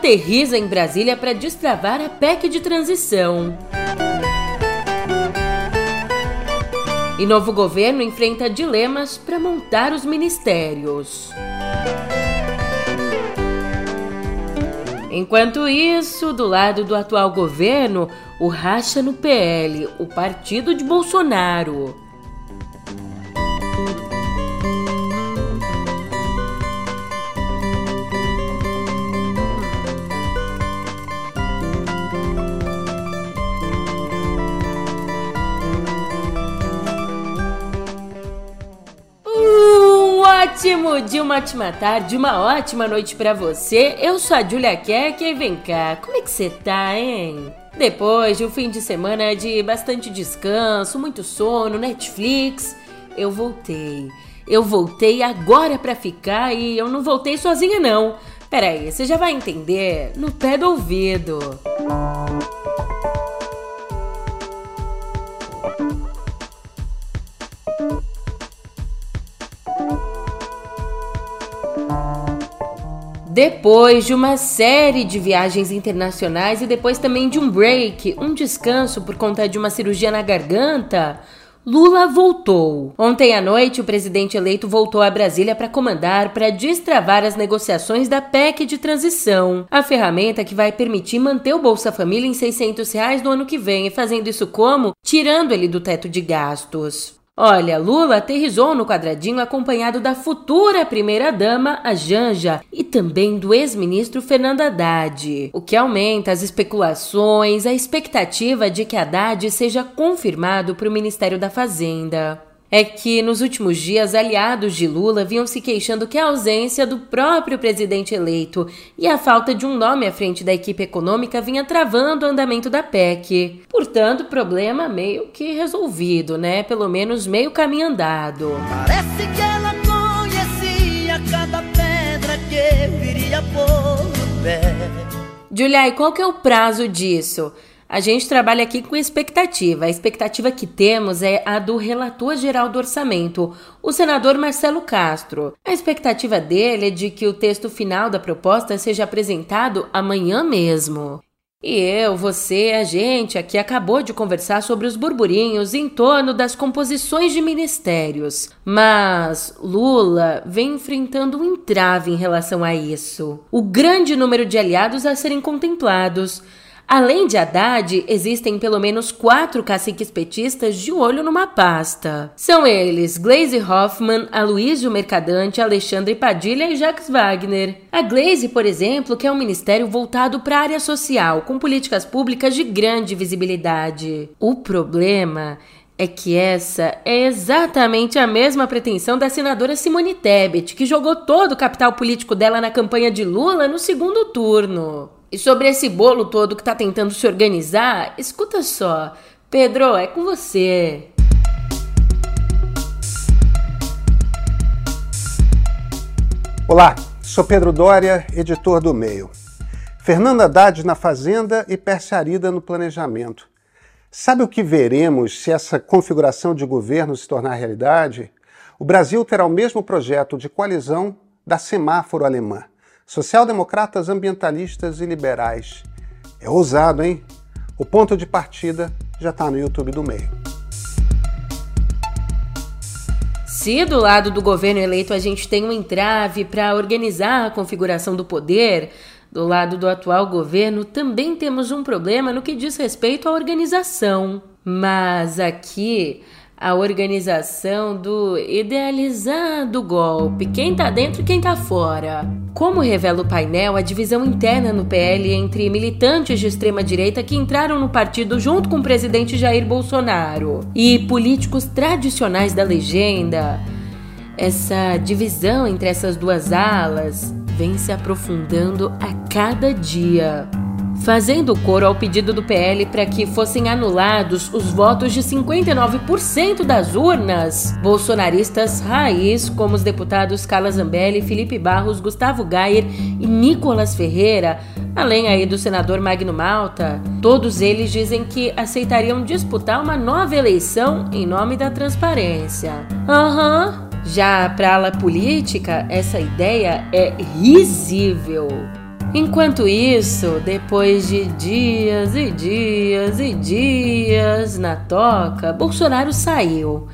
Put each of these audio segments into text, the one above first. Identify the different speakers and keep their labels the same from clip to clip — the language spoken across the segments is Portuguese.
Speaker 1: aterriza em Brasília para destravar a PEC de transição. E novo governo enfrenta dilemas para montar os ministérios. Enquanto isso, do lado do atual governo, o racha no PL, o partido de Bolsonaro. Ótimo dia, uma ótima tarde, uma ótima noite para você. Eu sou a Julia Keck e vem cá, como é que você tá, hein? Depois de um fim de semana de bastante descanso, muito sono, Netflix, eu voltei. Eu voltei agora para ficar e eu não voltei sozinha não. Pera aí, você já vai entender no pé do ouvido. Música Depois de uma série de viagens internacionais e depois também de um break, um descanso por conta de uma cirurgia na garganta, Lula voltou. Ontem à noite, o presidente eleito voltou a Brasília para comandar para destravar as negociações da PEC de transição, a ferramenta que vai permitir manter o Bolsa Família em 600 reais no ano que vem fazendo isso como? Tirando ele do teto de gastos. Olha, Lula aterrizou no quadradinho acompanhado da futura primeira-dama, a Janja, e também do ex-ministro Fernando Haddad, o que aumenta as especulações, a expectativa de que Haddad seja confirmado para o Ministério da Fazenda é que nos últimos dias aliados de Lula vinham se queixando que a ausência do próprio presidente eleito e a falta de um nome à frente da equipe econômica vinha travando o andamento da PEC. Portanto, problema meio que resolvido, né? Pelo menos meio caminho andado. Parece que ela conhecia cada pedra que viria por pé. Julia, e qual que é o prazo disso? A gente trabalha aqui com expectativa. A expectativa que temos é a do relator geral do orçamento, o senador Marcelo Castro. A expectativa dele é de que o texto final da proposta seja apresentado amanhã mesmo. E eu, você, a gente aqui acabou de conversar sobre os burburinhos em torno das composições de ministérios. Mas Lula vem enfrentando um entrave em relação a isso. O grande número de aliados a serem contemplados. Além de Haddad, existem pelo menos quatro caciques petistas de olho numa pasta. São eles Glaze Hoffman, Aloysio Mercadante, Alexandre Padilha e Jacques Wagner. A Glaze, por exemplo, quer um ministério voltado para a área social, com políticas públicas de grande visibilidade. O problema é que essa é exatamente a mesma pretensão da senadora Simone Tebet, que jogou todo o capital político dela na campanha de Lula no segundo turno. E sobre esse bolo todo que tá tentando se organizar, escuta só. Pedro, é com você.
Speaker 2: Olá, sou Pedro Dória, editor do Meio. Fernanda Haddad na Fazenda e Pérsia Arida no Planejamento. Sabe o que veremos se essa configuração de governo se tornar realidade? O Brasil terá o mesmo projeto de coalizão da semáforo alemã social-democratas, ambientalistas e liberais. É ousado, hein? O ponto de partida já está no YouTube do meio.
Speaker 1: Se do lado do governo eleito a gente tem um entrave para organizar a configuração do poder, do lado do atual governo também temos um problema no que diz respeito à organização. Mas aqui a organização do idealizado golpe, quem tá dentro e quem tá fora. Como revela o painel, a divisão interna no PL entre militantes de extrema direita que entraram no partido junto com o presidente Jair Bolsonaro e políticos tradicionais da legenda. Essa divisão entre essas duas alas vem se aprofundando a cada dia fazendo coro ao pedido do PL para que fossem anulados os votos de 59% das urnas bolsonaristas raiz, como os deputados Carla Zambelli, Felipe Barros, Gustavo Gayer e Nicolas Ferreira, além aí do senador Magno Malta. Todos eles dizem que aceitariam disputar uma nova eleição em nome da transparência. Aham. Uhum. Já para a ala política, essa ideia é risível. Enquanto isso, depois de dias e dias e dias na toca, Bolsonaro saiu,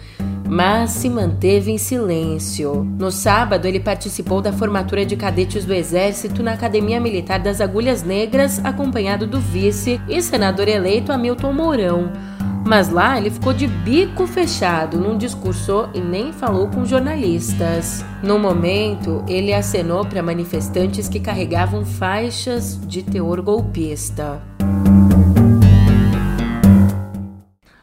Speaker 1: mas se manteve em silêncio. No sábado, ele participou da formatura de cadetes do Exército na Academia Militar das Agulhas Negras, acompanhado do vice e senador eleito Hamilton Mourão. Mas lá ele ficou de bico fechado, não discursou e nem falou com jornalistas. No momento, ele acenou para manifestantes que carregavam faixas de teor golpista.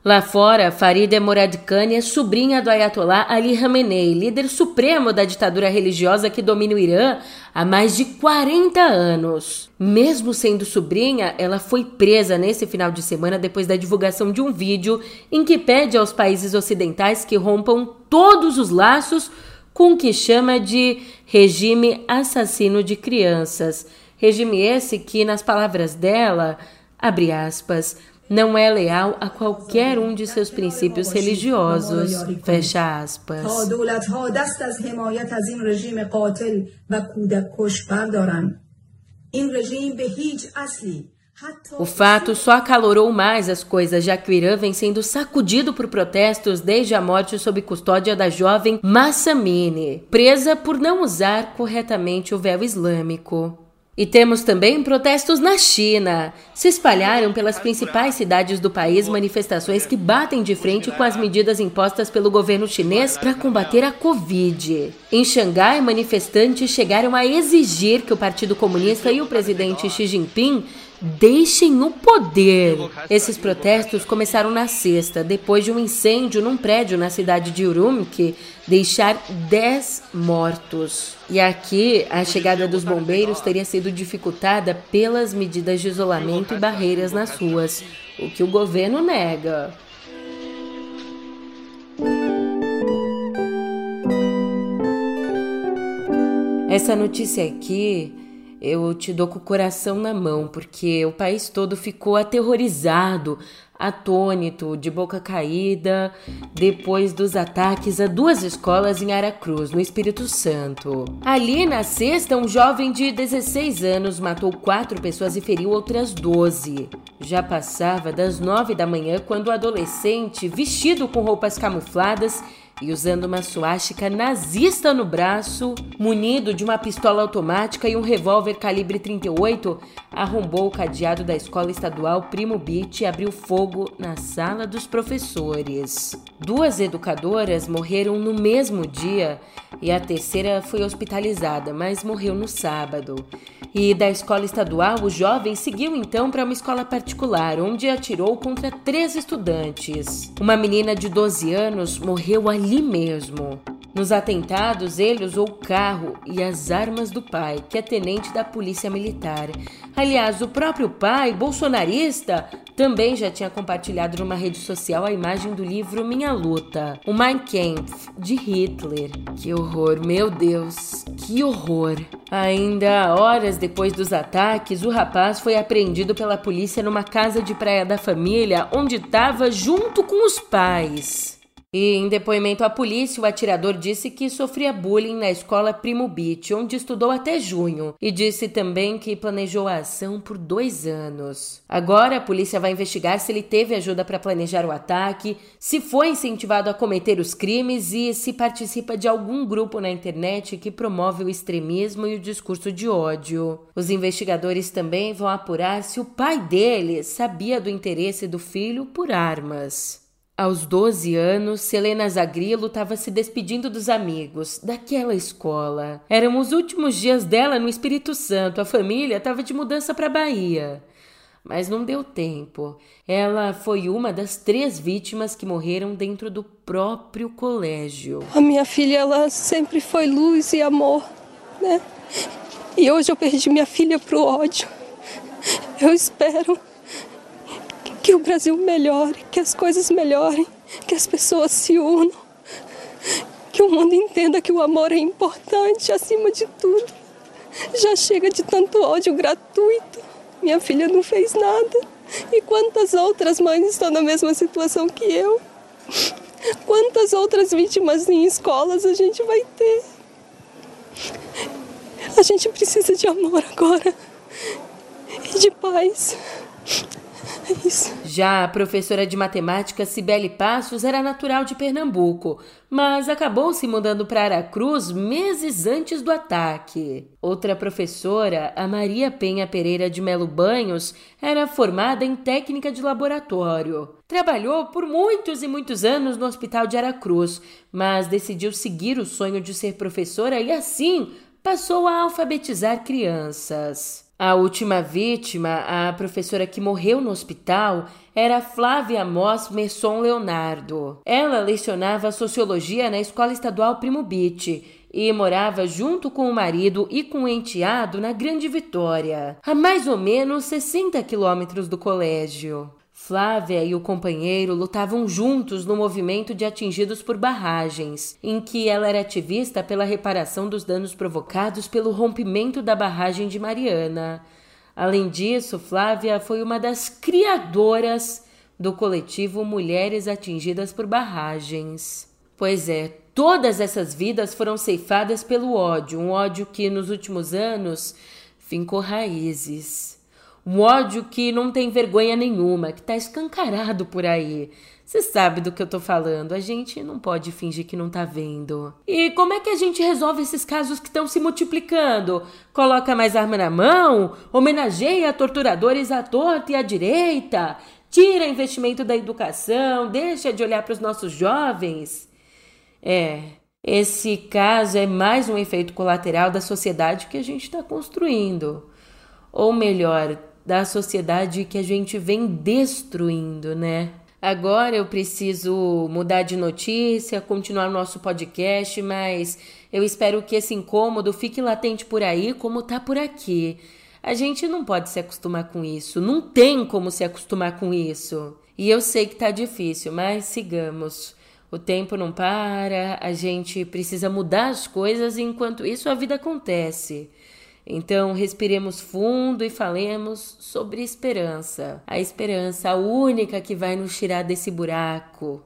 Speaker 1: Lá fora, Farida Moradkhani é sobrinha do Ayatollah Ali Khamenei, líder supremo da ditadura religiosa que domina o Irã há mais de 40 anos. Mesmo sendo sobrinha, ela foi presa nesse final de semana depois da divulgação de um vídeo em que pede aos países ocidentais que rompam todos os laços com o que chama de regime assassino de crianças. Regime esse que, nas palavras dela, abre aspas, não é leal a qualquer um de seus princípios religiosos. Fecha aspas. O fato só acalorou mais as coisas, já que o Irã vem sendo sacudido por protestos desde a morte sob custódia da jovem Massamine, presa por não usar corretamente o véu islâmico. E temos também protestos na China. Se espalharam pelas principais cidades do país manifestações que batem de frente com as medidas impostas pelo governo chinês para combater a Covid. Em Xangai, manifestantes chegaram a exigir que o Partido Comunista e o presidente Xi Jinping Deixem o poder! Esses protestos começaram na sexta, depois de um incêndio num prédio na cidade de Urumqi deixar 10 mortos. E aqui, a chegada dos bombeiros teria sido dificultada pelas medidas de isolamento e barreiras nas ruas, o que o governo nega. Essa notícia aqui eu te dou com o coração na mão, porque o país todo ficou aterrorizado, atônito, de boca caída, depois dos ataques a duas escolas em Aracruz, no Espírito Santo. Ali, na sexta, um jovem de 16 anos matou quatro pessoas e feriu outras 12. Já passava das nove da manhã quando o adolescente, vestido com roupas camufladas, e usando uma suástica nazista no braço, munido de uma pistola automática e um revólver calibre 38, arrombou o cadeado da escola estadual Primo Beach e abriu fogo na sala dos professores. Duas educadoras morreram no mesmo dia e a terceira foi hospitalizada, mas morreu no sábado. E da escola estadual, o jovem seguiu então para uma escola particular, onde atirou contra três estudantes. Uma menina de 12 anos morreu ali mesmo. Nos atentados, ele usou o carro e as armas do pai, que é tenente da Polícia Militar. Aliás, o próprio pai, bolsonarista, também já tinha compartilhado numa rede social a imagem do livro Minha Luta, o Mein Kampf, de Hitler. Que horror, meu Deus, que horror! Ainda horas depois dos ataques, o rapaz foi apreendido pela polícia numa casa de praia da família, onde estava junto com os pais. E em depoimento à polícia, o atirador disse que sofria bullying na escola Primo Beach, onde estudou até junho, e disse também que planejou a ação por dois anos. Agora, a polícia vai investigar se ele teve ajuda para planejar o ataque, se foi incentivado a cometer os crimes e se participa de algum grupo na internet que promove o extremismo e o discurso de ódio. Os investigadores também vão apurar se o pai dele sabia do interesse do filho por armas. Aos 12 anos, Selena Zagrilo estava se despedindo dos amigos, daquela escola. Eram os últimos dias dela no Espírito Santo, a família estava de mudança para Bahia. Mas não deu tempo. Ela foi uma das três vítimas que morreram dentro do próprio colégio.
Speaker 3: A minha filha, ela sempre foi luz e amor, né? E hoje eu perdi minha filha pro ódio. Eu espero que o Brasil melhore, que as coisas melhorem, que as pessoas se unam, que o mundo entenda que o amor é importante acima de tudo. Já chega de tanto ódio gratuito. Minha filha não fez nada. E quantas outras mães estão na mesma situação que eu? Quantas outras vítimas em escolas a gente vai ter? A gente precisa de amor agora. de paz.
Speaker 1: Já a professora de matemática Cibele Passos era natural de Pernambuco, mas acabou se mudando para Aracruz meses antes do ataque. Outra professora, a Maria Penha Pereira de Melo Banhos, era formada em técnica de laboratório. Trabalhou por muitos e muitos anos no Hospital de Aracruz, mas decidiu seguir o sonho de ser professora e assim passou a alfabetizar crianças. A última vítima, a professora que morreu no hospital, era Flávia Moss Messon Leonardo. Ela lecionava sociologia na Escola Estadual Primo Beach e morava junto com o marido e com o enteado na Grande Vitória, a mais ou menos 60 quilômetros do colégio. Flávia e o companheiro lutavam juntos no movimento de atingidos por barragens, em que ela era ativista pela reparação dos danos provocados pelo rompimento da barragem de Mariana. Além disso, Flávia foi uma das criadoras do coletivo Mulheres Atingidas por Barragens. Pois é, todas essas vidas foram ceifadas pelo ódio, um ódio que nos últimos anos fincou raízes. Um ódio que não tem vergonha nenhuma, que tá escancarado por aí. Você sabe do que eu tô falando, a gente não pode fingir que não tá vendo. E como é que a gente resolve esses casos que estão se multiplicando? Coloca mais arma na mão? Homenageia torturadores à torta e à direita? Tira investimento da educação? Deixa de olhar para os nossos jovens? É, esse caso é mais um efeito colateral da sociedade que a gente está construindo. Ou melhor, da sociedade que a gente vem destruindo, né? Agora eu preciso mudar de notícia, continuar nosso podcast, mas eu espero que esse incômodo fique latente por aí como tá por aqui. A gente não pode se acostumar com isso, não tem como se acostumar com isso. E eu sei que tá difícil, mas sigamos. O tempo não para, a gente precisa mudar as coisas enquanto isso a vida acontece. Então, respiremos fundo e falemos sobre esperança. A esperança, única que vai nos tirar desse buraco.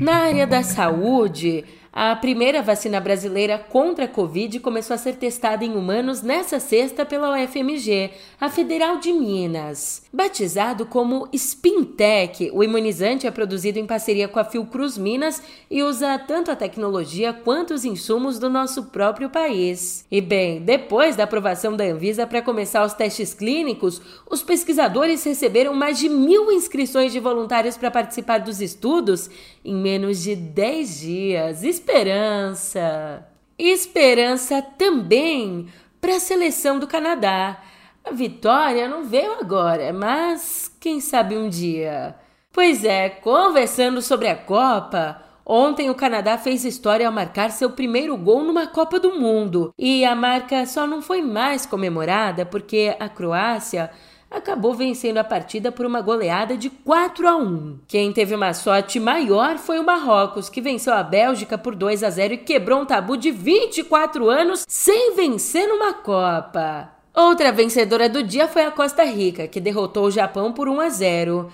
Speaker 1: Na área da saúde, a primeira vacina brasileira contra a Covid começou a ser testada em humanos nessa sexta pela UFMG, a Federal de Minas. Batizado como Spintec, o imunizante é produzido em parceria com a Fiocruz Minas e usa tanto a tecnologia quanto os insumos do nosso próprio país. E bem, depois da aprovação da Anvisa para começar os testes clínicos, os pesquisadores receberam mais de mil inscrições de voluntários para participar dos estudos em menos de 10 dias esperança. Esperança também para a seleção do Canadá. A vitória não veio agora, mas quem sabe um dia. Pois é, conversando sobre a Copa, ontem o Canadá fez história ao marcar seu primeiro gol numa Copa do Mundo. E a marca só não foi mais comemorada porque a Croácia acabou vencendo a partida por uma goleada de 4 a 1. Quem teve uma sorte maior foi o Marrocos, que venceu a Bélgica por 2 a 0 e quebrou um tabu de 24 anos sem vencer numa Copa. Outra vencedora do dia foi a Costa Rica, que derrotou o Japão por 1 a 0.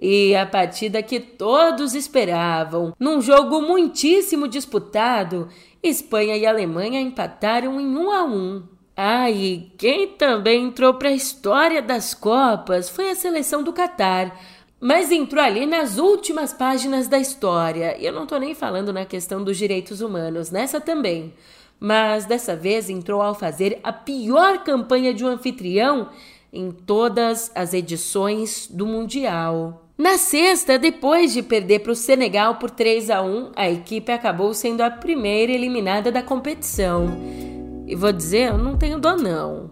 Speaker 1: E a partida que todos esperavam, num jogo muitíssimo disputado, Espanha e Alemanha empataram em 1 a 1. Ah, e quem também entrou para a história das Copas foi a seleção do Catar. Mas entrou ali nas últimas páginas da história. E eu não estou nem falando na questão dos direitos humanos, nessa também. Mas dessa vez entrou ao fazer a pior campanha de um anfitrião em todas as edições do Mundial. Na sexta, depois de perder para o Senegal por 3 a 1, a equipe acabou sendo a primeira eliminada da competição. E vou dizer, eu não tenho dó não.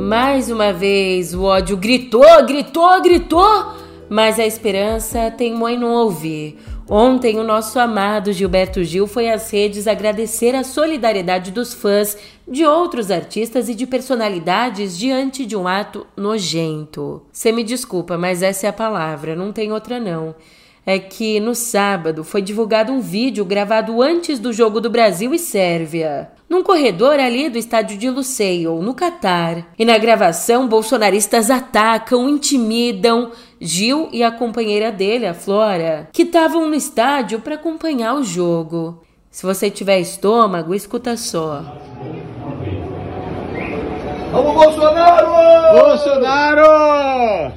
Speaker 1: Mais uma vez o ódio gritou, gritou, gritou, mas a esperança teimou em não ouvir. Ontem, o nosso amado Gilberto Gil foi às redes agradecer a solidariedade dos fãs de outros artistas e de personalidades diante de um ato nojento. Você me desculpa, mas essa é a palavra, não tem outra não. É que no sábado foi divulgado um vídeo gravado antes do jogo do Brasil e Sérvia. Num corredor ali do estádio de Lusail, no Catar. E na gravação, bolsonaristas atacam, intimidam Gil e a companheira dele, a Flora, que estavam no estádio para acompanhar o jogo. Se você tiver estômago, escuta só.
Speaker 4: Vamos, Bolsonaro!
Speaker 5: Bolsonaro!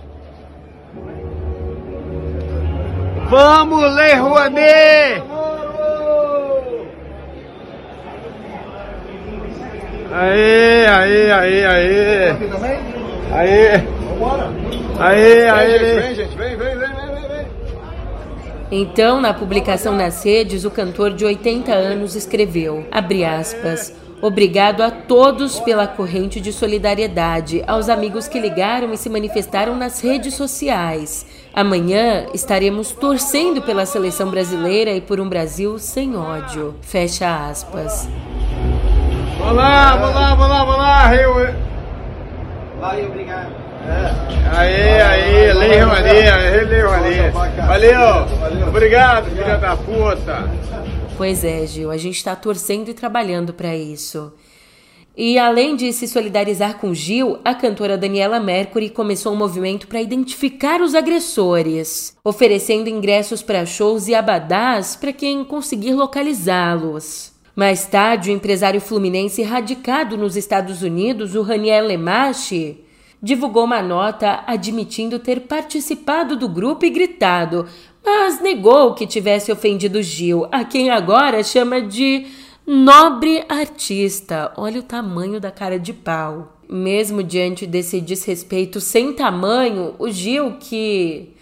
Speaker 5: Vamos, Lei Rouanet! Aê, aê, aê, aê! Aê!
Speaker 4: Vambora!
Speaker 5: Aê, aê!
Speaker 4: Vem, gente, vem, vem, vem, vem, vem!
Speaker 1: Então, na publicação nas redes, o cantor de 80 anos escreveu, abre aspas, Obrigado a todos pela corrente de solidariedade, aos amigos que ligaram e se manifestaram nas redes sociais. Amanhã estaremos torcendo pela seleção brasileira e por um Brasil sem ódio. Fecha aspas.
Speaker 5: Vamos lá, vamos lá, vamos lá, vamos lá, Rio!
Speaker 4: Vai, obrigado.
Speaker 5: Aê, aê, Lei Rouanet, Lei Rouanet! Valeu! Obrigado, filha da puta!
Speaker 1: Pois é, Gil, a gente está torcendo e trabalhando para isso. E além de se solidarizar com Gil, a cantora Daniela Mercury começou um movimento para identificar os agressores, oferecendo ingressos para shows e abadás para quem conseguir localizá-los. Mais tarde, o empresário fluminense radicado nos Estados Unidos, o Raniel Lemache, divulgou uma nota admitindo ter participado do grupo e gritado: mas negou que tivesse ofendido Gil, a quem agora chama de nobre artista. Olha o tamanho da cara de pau. Mesmo diante desse desrespeito sem tamanho, o Gil, que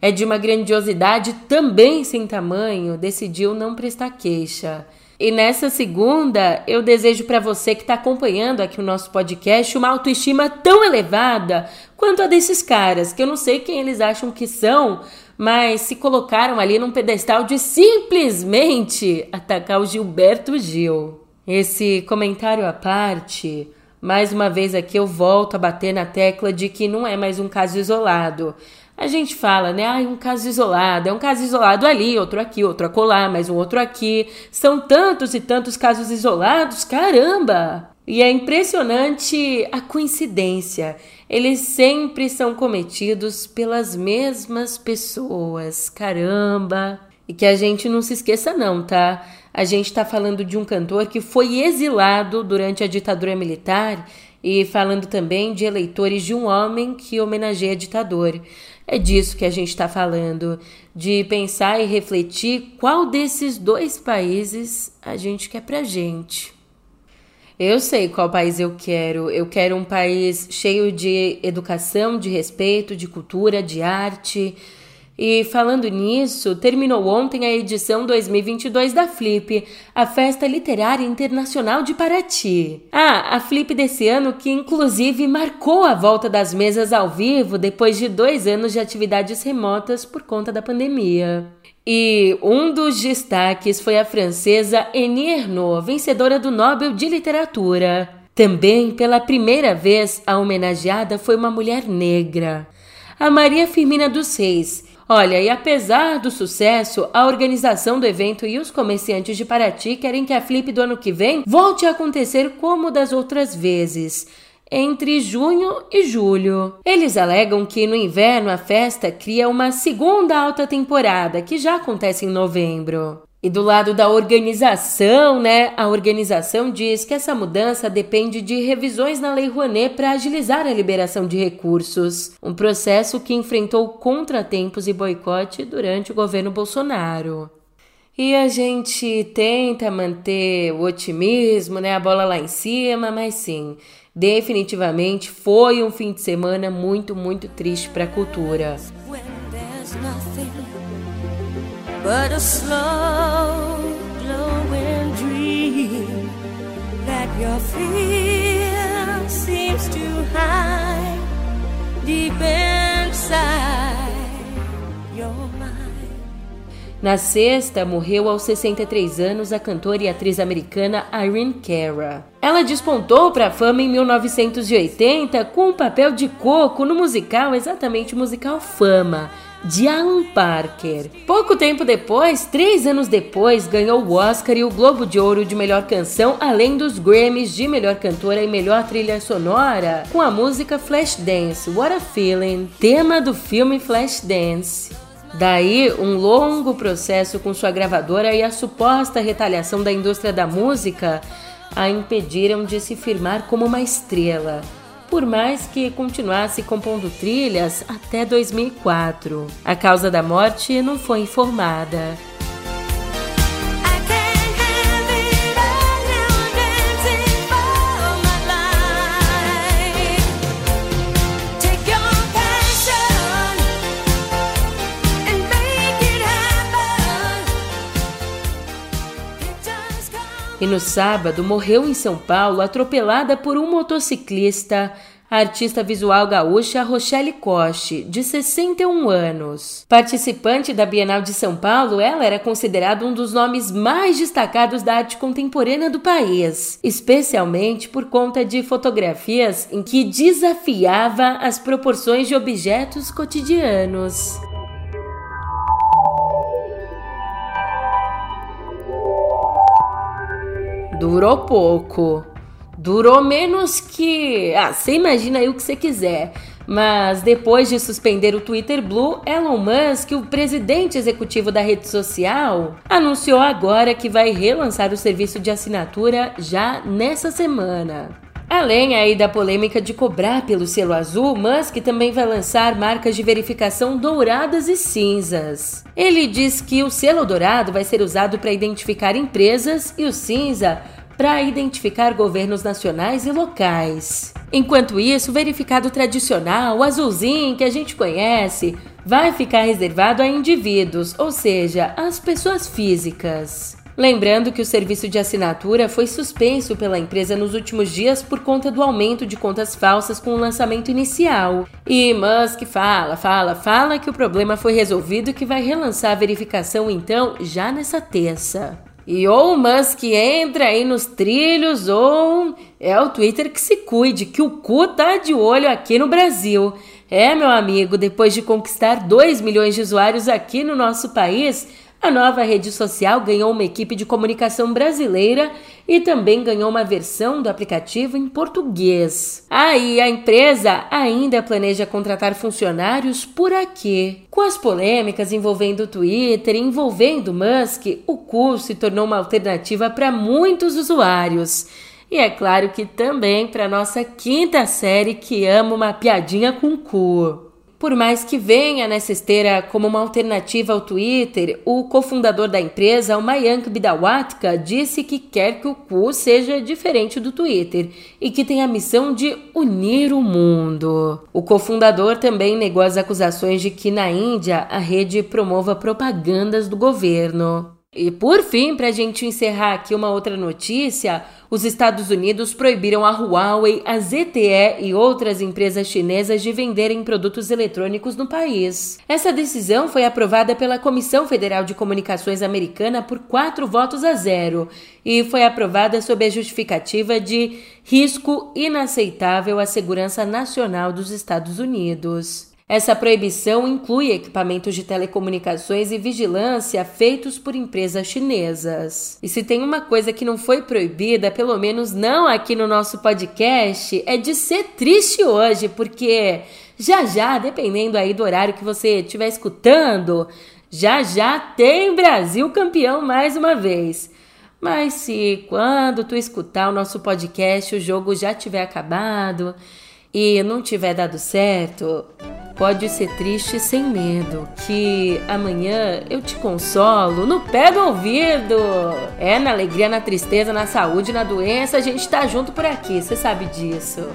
Speaker 1: é de uma grandiosidade também sem tamanho, decidiu não prestar queixa. E nessa segunda, eu desejo para você que está acompanhando aqui o nosso podcast uma autoestima tão elevada quanto a desses caras, que eu não sei quem eles acham que são, mas se colocaram ali num pedestal de simplesmente atacar o Gilberto Gil. Esse comentário à parte, mais uma vez aqui eu volto a bater na tecla de que não é mais um caso isolado. A gente fala, né? Ah, um caso isolado, é um caso isolado ali, outro aqui, outro acolá, mais um outro aqui. São tantos e tantos casos isolados, caramba! E é impressionante a coincidência eles sempre são cometidos pelas mesmas pessoas. Caramba! E que a gente não se esqueça, não, tá? A gente está falando de um cantor que foi exilado durante a ditadura militar e falando também de eleitores de um homem que homenageia ditador. É disso que a gente está falando, de pensar e refletir qual desses dois países a gente quer pra gente. Eu sei qual país eu quero. Eu quero um país cheio de educação, de respeito, de cultura, de arte. E falando nisso, terminou ontem a edição 2022 da Flip, a Festa Literária Internacional de Paraty. Ah, a Flip desse ano que inclusive marcou a volta das mesas ao vivo depois de dois anos de atividades remotas por conta da pandemia. E um dos destaques foi a francesa Annie Ernaux, vencedora do Nobel de Literatura. Também, pela primeira vez, a homenageada foi uma mulher negra, a Maria Firmina dos Reis. Olha, e apesar do sucesso, a organização do evento e os comerciantes de Paraty querem que a Flip do ano que vem volte a acontecer como das outras vezes entre junho e julho. Eles alegam que no inverno a festa cria uma segunda alta temporada, que já acontece em novembro. E do lado da organização, né? A organização diz que essa mudança depende de revisões na Lei Rouanet para agilizar a liberação de recursos, um processo que enfrentou contratempos e boicote durante o governo Bolsonaro. E a gente tenta manter o otimismo, né? A bola lá em cima, mas sim, definitivamente foi um fim de semana muito, muito triste para a cultura. But a slow glowing dream that your fear seems to hide deep inside your na sexta, morreu aos 63 anos a cantora e atriz americana Irene Cara. Ela despontou para a fama em 1980 com o um papel de Coco no musical, exatamente o musical Fama, Alan Parker. Pouco tempo depois, três anos depois, ganhou o Oscar e o Globo de Ouro de melhor canção, além dos Grammys de melhor cantora e melhor trilha sonora, com a música Flashdance, What a Feeling, tema do filme Flashdance. Daí, um longo processo com sua gravadora e a suposta retaliação da indústria da música a impediram de se firmar como uma estrela por mais que continuasse compondo trilhas até 2004. A causa da morte não foi informada. E no sábado morreu em São Paulo atropelada por um motociclista, a artista visual gaúcha Rochelle Coche, de 61 anos. Participante da Bienal de São Paulo, ela era considerada um dos nomes mais destacados da arte contemporânea do país, especialmente por conta de fotografias em que desafiava as proporções de objetos cotidianos. Durou pouco. Durou menos que. Ah, você imagina aí o que você quiser. Mas depois de suspender o Twitter Blue, Elon Musk, o presidente executivo da rede social, anunciou agora que vai relançar o serviço de assinatura já nessa semana. Além aí da polêmica de cobrar pelo selo azul, Musk também vai lançar marcas de verificação douradas e cinzas. Ele diz que o selo dourado vai ser usado para identificar empresas e o cinza para identificar governos nacionais e locais. Enquanto isso, o verificado tradicional, o azulzinho que a gente conhece, vai ficar reservado a indivíduos, ou seja, às pessoas físicas. Lembrando que o serviço de assinatura foi suspenso pela empresa nos últimos dias por conta do aumento de contas falsas com o lançamento inicial. E Musk fala, fala, fala que o problema foi resolvido e que vai relançar a verificação então já nessa terça. E ou o Musk entra aí nos trilhos ou é o Twitter que se cuide, que o cu tá de olho aqui no Brasil. É, meu amigo, depois de conquistar 2 milhões de usuários aqui no nosso país, a nova rede social ganhou uma equipe de comunicação brasileira e também ganhou uma versão do aplicativo em português. Aí a empresa ainda planeja contratar funcionários por aqui. Com as polêmicas envolvendo o Twitter envolvendo Musk, o curso se tornou uma alternativa para muitos usuários. E é claro que também para nossa quinta série que ama uma piadinha com cu. Por mais que venha nessa esteira como uma alternativa ao Twitter, o cofundador da empresa, o Mayank Bidawatka, disse que quer que o Ku seja diferente do Twitter e que tem a missão de unir o mundo. O cofundador também negou as acusações de que na Índia a rede promova propagandas do governo. E por fim, para a gente encerrar aqui uma outra notícia, os Estados Unidos proibiram a Huawei, a ZTE e outras empresas chinesas de venderem produtos eletrônicos no país. Essa decisão foi aprovada pela Comissão Federal de Comunicações Americana por quatro votos a zero e foi aprovada sob a justificativa de risco inaceitável à segurança nacional dos Estados Unidos. Essa proibição inclui equipamentos de telecomunicações e vigilância feitos por empresas chinesas. E se tem uma coisa que não foi proibida, pelo menos não aqui no nosso podcast, é de ser triste hoje, porque já já, dependendo aí do horário que você estiver escutando, já já tem Brasil campeão mais uma vez. Mas se quando tu escutar o nosso podcast o jogo já tiver acabado e não tiver dado certo, Pode ser triste sem medo, que amanhã eu te consolo no pé do ouvido. É, na alegria, na tristeza, na saúde, na doença, a gente tá junto por aqui, você sabe disso.